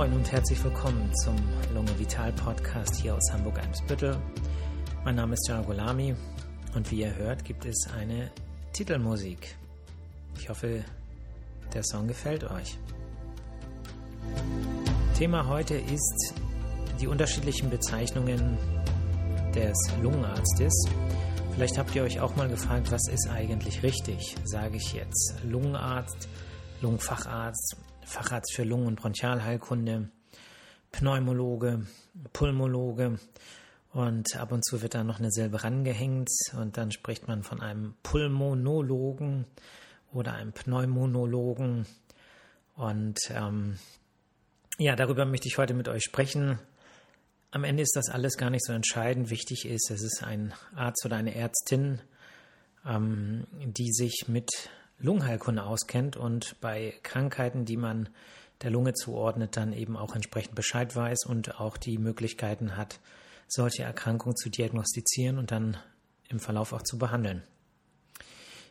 Moin und herzlich willkommen zum Lunge Vital Podcast hier aus Hamburg-Eimsbüttel. Mein Name ist Jana Golami und wie ihr hört, gibt es eine Titelmusik. Ich hoffe, der Song gefällt euch. Thema heute ist die unterschiedlichen Bezeichnungen des Lungenarztes. Vielleicht habt ihr euch auch mal gefragt, was ist eigentlich richtig? Sage ich jetzt Lungenarzt, Lungenfacharzt, Facharzt für Lungen- und Bronchialheilkunde, Pneumologe, Pulmologe und ab und zu wird da noch eine Silbe rangehängt und dann spricht man von einem Pulmonologen oder einem Pneumonologen und ähm, ja, darüber möchte ich heute mit euch sprechen. Am Ende ist das alles gar nicht so entscheidend. Wichtig ist, es ist ein Arzt oder eine Ärztin, ähm, die sich mit Lungenheilkunde auskennt und bei Krankheiten, die man der Lunge zuordnet, dann eben auch entsprechend Bescheid weiß und auch die Möglichkeiten hat, solche Erkrankungen zu diagnostizieren und dann im Verlauf auch zu behandeln.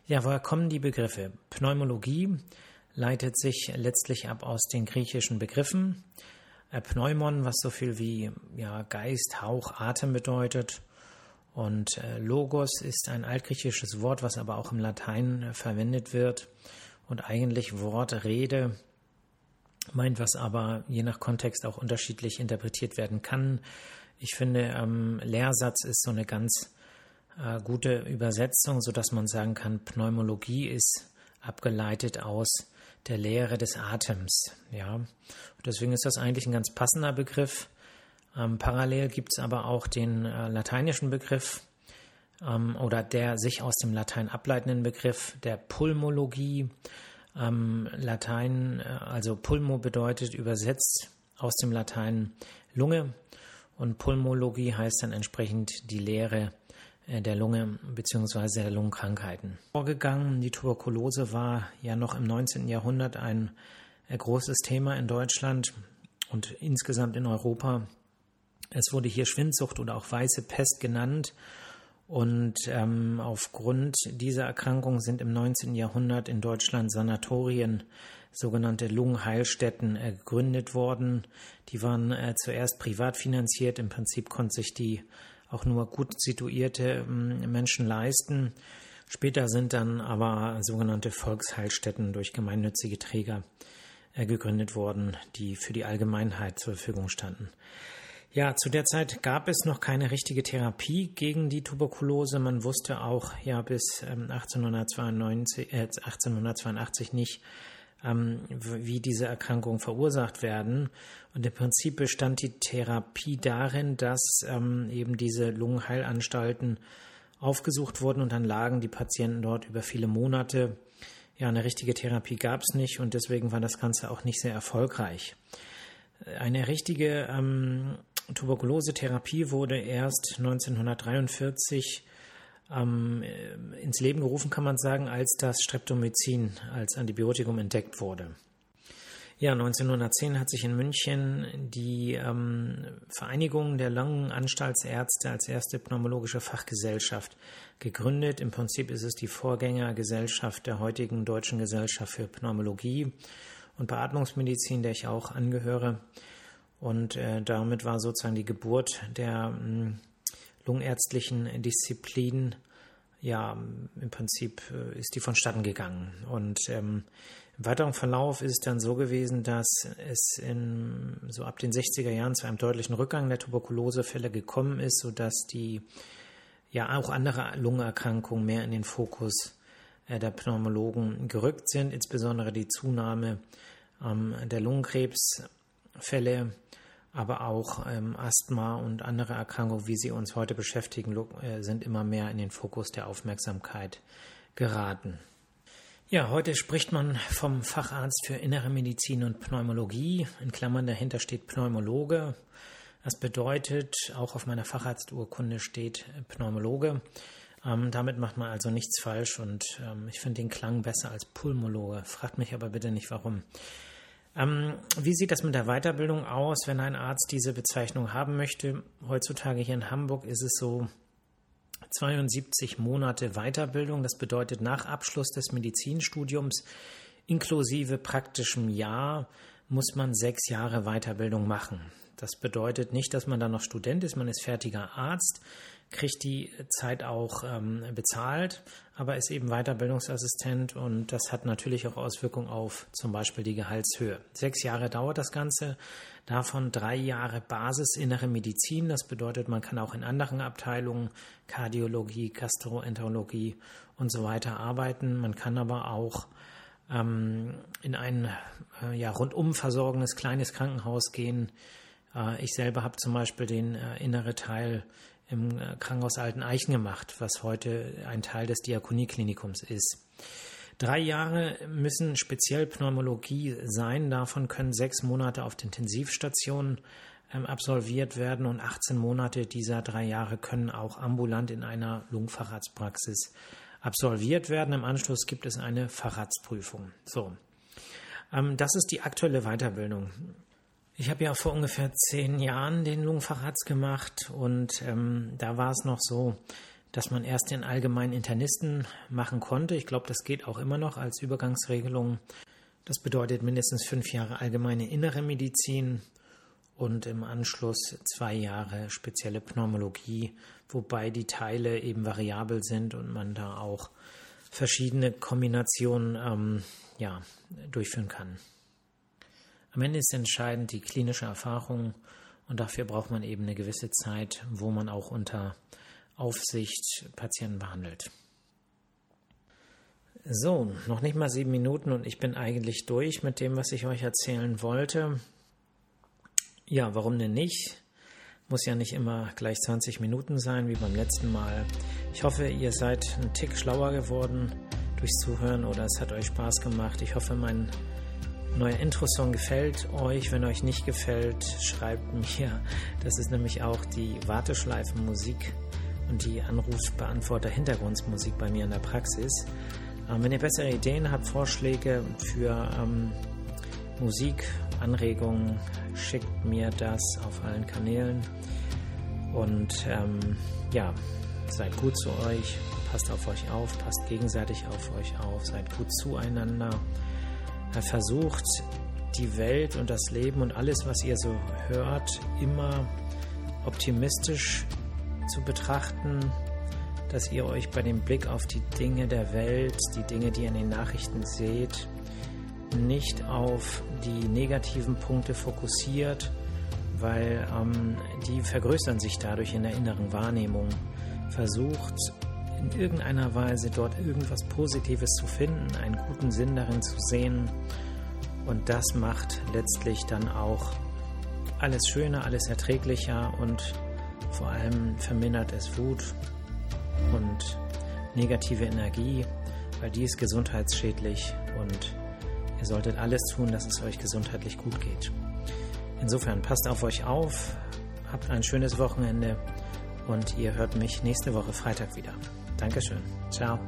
Ja, woher kommen die Begriffe? Pneumologie leitet sich letztlich ab aus den griechischen Begriffen. Äh, Pneumon, was so viel wie ja, Geist, Hauch, Atem bedeutet. Und äh, Logos ist ein altgriechisches Wort, was aber auch im Latein äh, verwendet wird. Und eigentlich Wort, Rede meint, was aber je nach Kontext auch unterschiedlich interpretiert werden kann. Ich finde, ähm, Lehrsatz ist so eine ganz äh, gute Übersetzung, sodass man sagen kann, Pneumologie ist abgeleitet aus der Lehre des Atems. Ja, deswegen ist das eigentlich ein ganz passender Begriff. Ähm, parallel gibt es aber auch den äh, lateinischen Begriff ähm, oder der sich aus dem Latein ableitenden Begriff der Pulmologie. Ähm, Latein, äh, also Pulmo bedeutet übersetzt aus dem Latein Lunge und Pulmologie heißt dann entsprechend die Lehre äh, der Lunge bzw. der Lungenkrankheiten. Vorgegangen, die Tuberkulose war ja noch im 19. Jahrhundert ein äh, großes Thema in Deutschland und insgesamt in Europa. Es wurde hier Schwindsucht oder auch weiße Pest genannt. Und ähm, aufgrund dieser Erkrankung sind im 19. Jahrhundert in Deutschland Sanatorien, sogenannte Lungenheilstätten, äh, gegründet worden. Die waren äh, zuerst privat finanziert. Im Prinzip konnten sich die auch nur gut situierte äh, Menschen leisten. Später sind dann aber sogenannte Volksheilstätten durch gemeinnützige Träger äh, gegründet worden, die für die Allgemeinheit zur Verfügung standen. Ja, zu der Zeit gab es noch keine richtige Therapie gegen die Tuberkulose. Man wusste auch ja bis ähm, 1892, äh, 1882 nicht, ähm, wie diese Erkrankungen verursacht werden. Und im Prinzip bestand die Therapie darin, dass ähm, eben diese Lungenheilanstalten aufgesucht wurden und dann lagen die Patienten dort über viele Monate. Ja, eine richtige Therapie gab es nicht und deswegen war das Ganze auch nicht sehr erfolgreich. Eine richtige ähm, Tuberkulosetherapie wurde erst 1943 ähm, ins Leben gerufen, kann man sagen, als das Streptomycin als Antibiotikum entdeckt wurde. Ja, 1910 hat sich in München die ähm, Vereinigung der Lungenanstaltsärzte als erste pneumologische Fachgesellschaft gegründet. Im Prinzip ist es die Vorgängergesellschaft der heutigen Deutschen Gesellschaft für Pneumologie und Beatmungsmedizin, der ich auch angehöre. Und äh, damit war sozusagen die Geburt der mh, hm, lungenärztlichen Disziplin, ja, im Prinzip äh, ist die vonstatten gegangen. Und ähm, im weiteren Verlauf ist es dann so gewesen, dass es in, so ab den 60er Jahren zu einem deutlichen Rückgang der Tuberkulosefälle gekommen ist, sodass die ja auch andere Lungenerkrankungen mehr in den Fokus äh, der Pneumologen gerückt sind, insbesondere die Zunahme ähm, der Lungenkrebsfälle aber auch ähm, Asthma und andere Erkrankungen, wie sie uns heute beschäftigen, äh, sind immer mehr in den Fokus der Aufmerksamkeit geraten. Ja, heute spricht man vom Facharzt für Innere Medizin und Pneumologie. In Klammern dahinter steht Pneumologe. Das bedeutet, auch auf meiner Facharzturkunde steht Pneumologe. Ähm, damit macht man also nichts falsch und ähm, ich finde den Klang besser als Pulmologe. Fragt mich aber bitte nicht warum. Ähm, wie sieht das mit der Weiterbildung aus, wenn ein Arzt diese Bezeichnung haben möchte? Heutzutage hier in Hamburg ist es so 72 Monate Weiterbildung. Das bedeutet nach Abschluss des Medizinstudiums inklusive praktischem Jahr muss man sechs Jahre Weiterbildung machen. Das bedeutet nicht, dass man dann noch Student ist, man ist fertiger Arzt, kriegt die Zeit auch ähm, bezahlt, aber ist eben Weiterbildungsassistent und das hat natürlich auch Auswirkungen auf zum Beispiel die Gehaltshöhe. Sechs Jahre dauert das Ganze, davon drei Jahre Basis innere Medizin. Das bedeutet, man kann auch in anderen Abteilungen, Kardiologie, Gastroenterologie und so weiter arbeiten. Man kann aber auch ähm, in ein äh, ja, rundum versorgendes kleines Krankenhaus gehen. Äh, ich selber habe zum Beispiel den äh, innere Teil im äh, Krankenhaus Alten Eichen gemacht, was heute ein Teil des Diakonieklinikums ist. Drei Jahre müssen speziell Pneumologie sein. Davon können sechs Monate auf der Intensivstation ähm, absolviert werden und 18 Monate dieser drei Jahre können auch ambulant in einer Lungenfacharztpraxis absolviert werden. Im Anschluss gibt es eine Facharztprüfung. So. Ähm, das ist die aktuelle Weiterbildung. Ich habe ja vor ungefähr zehn Jahren den Lungenfacharzt gemacht und ähm, da war es noch so, dass man erst den allgemeinen Internisten machen konnte. Ich glaube, das geht auch immer noch als Übergangsregelung. Das bedeutet mindestens fünf Jahre allgemeine innere Medizin und im Anschluss zwei Jahre spezielle Pneumologie, wobei die Teile eben variabel sind und man da auch verschiedene Kombinationen ähm, ja, durchführen kann. Am Ende ist entscheidend die klinische Erfahrung und dafür braucht man eben eine gewisse Zeit, wo man auch unter Aufsicht Patienten behandelt. So, noch nicht mal sieben Minuten und ich bin eigentlich durch mit dem, was ich euch erzählen wollte. Ja, warum denn nicht? Muss ja nicht immer gleich 20 Minuten sein wie beim letzten Mal. Ich hoffe, ihr seid ein Tick schlauer geworden durchs Zuhören oder es hat euch Spaß gemacht. Ich hoffe, mein neuer Intro-Song gefällt euch. Wenn euch nicht gefällt, schreibt mir. Das ist nämlich auch die Warteschleifenmusik und die Anrufbeantworter-Hintergrundmusik bei mir in der Praxis. Ähm, wenn ihr bessere Ideen habt, Vorschläge für ähm, Musik, Anregungen, schickt mir das auf allen Kanälen. Und ähm, ja, seid gut zu euch, passt auf euch auf, passt gegenseitig auf euch auf, seid gut zueinander. Er versucht die Welt und das Leben und alles, was ihr so hört, immer optimistisch zu betrachten, dass ihr euch bei dem Blick auf die Dinge der Welt, die Dinge, die ihr in den Nachrichten seht, nicht auf die negativen Punkte fokussiert, weil ähm, die vergrößern sich dadurch in der inneren Wahrnehmung. Versucht in irgendeiner Weise dort irgendwas Positives zu finden, einen guten Sinn darin zu sehen. Und das macht letztlich dann auch alles schöner, alles erträglicher und vor allem vermindert es Wut und negative Energie, weil die ist gesundheitsschädlich und ihr solltet alles tun, dass es euch gesundheitlich gut geht. Insofern passt auf euch auf, habt ein schönes Wochenende und ihr hört mich nächste Woche Freitag wieder. Dankeschön. Ciao.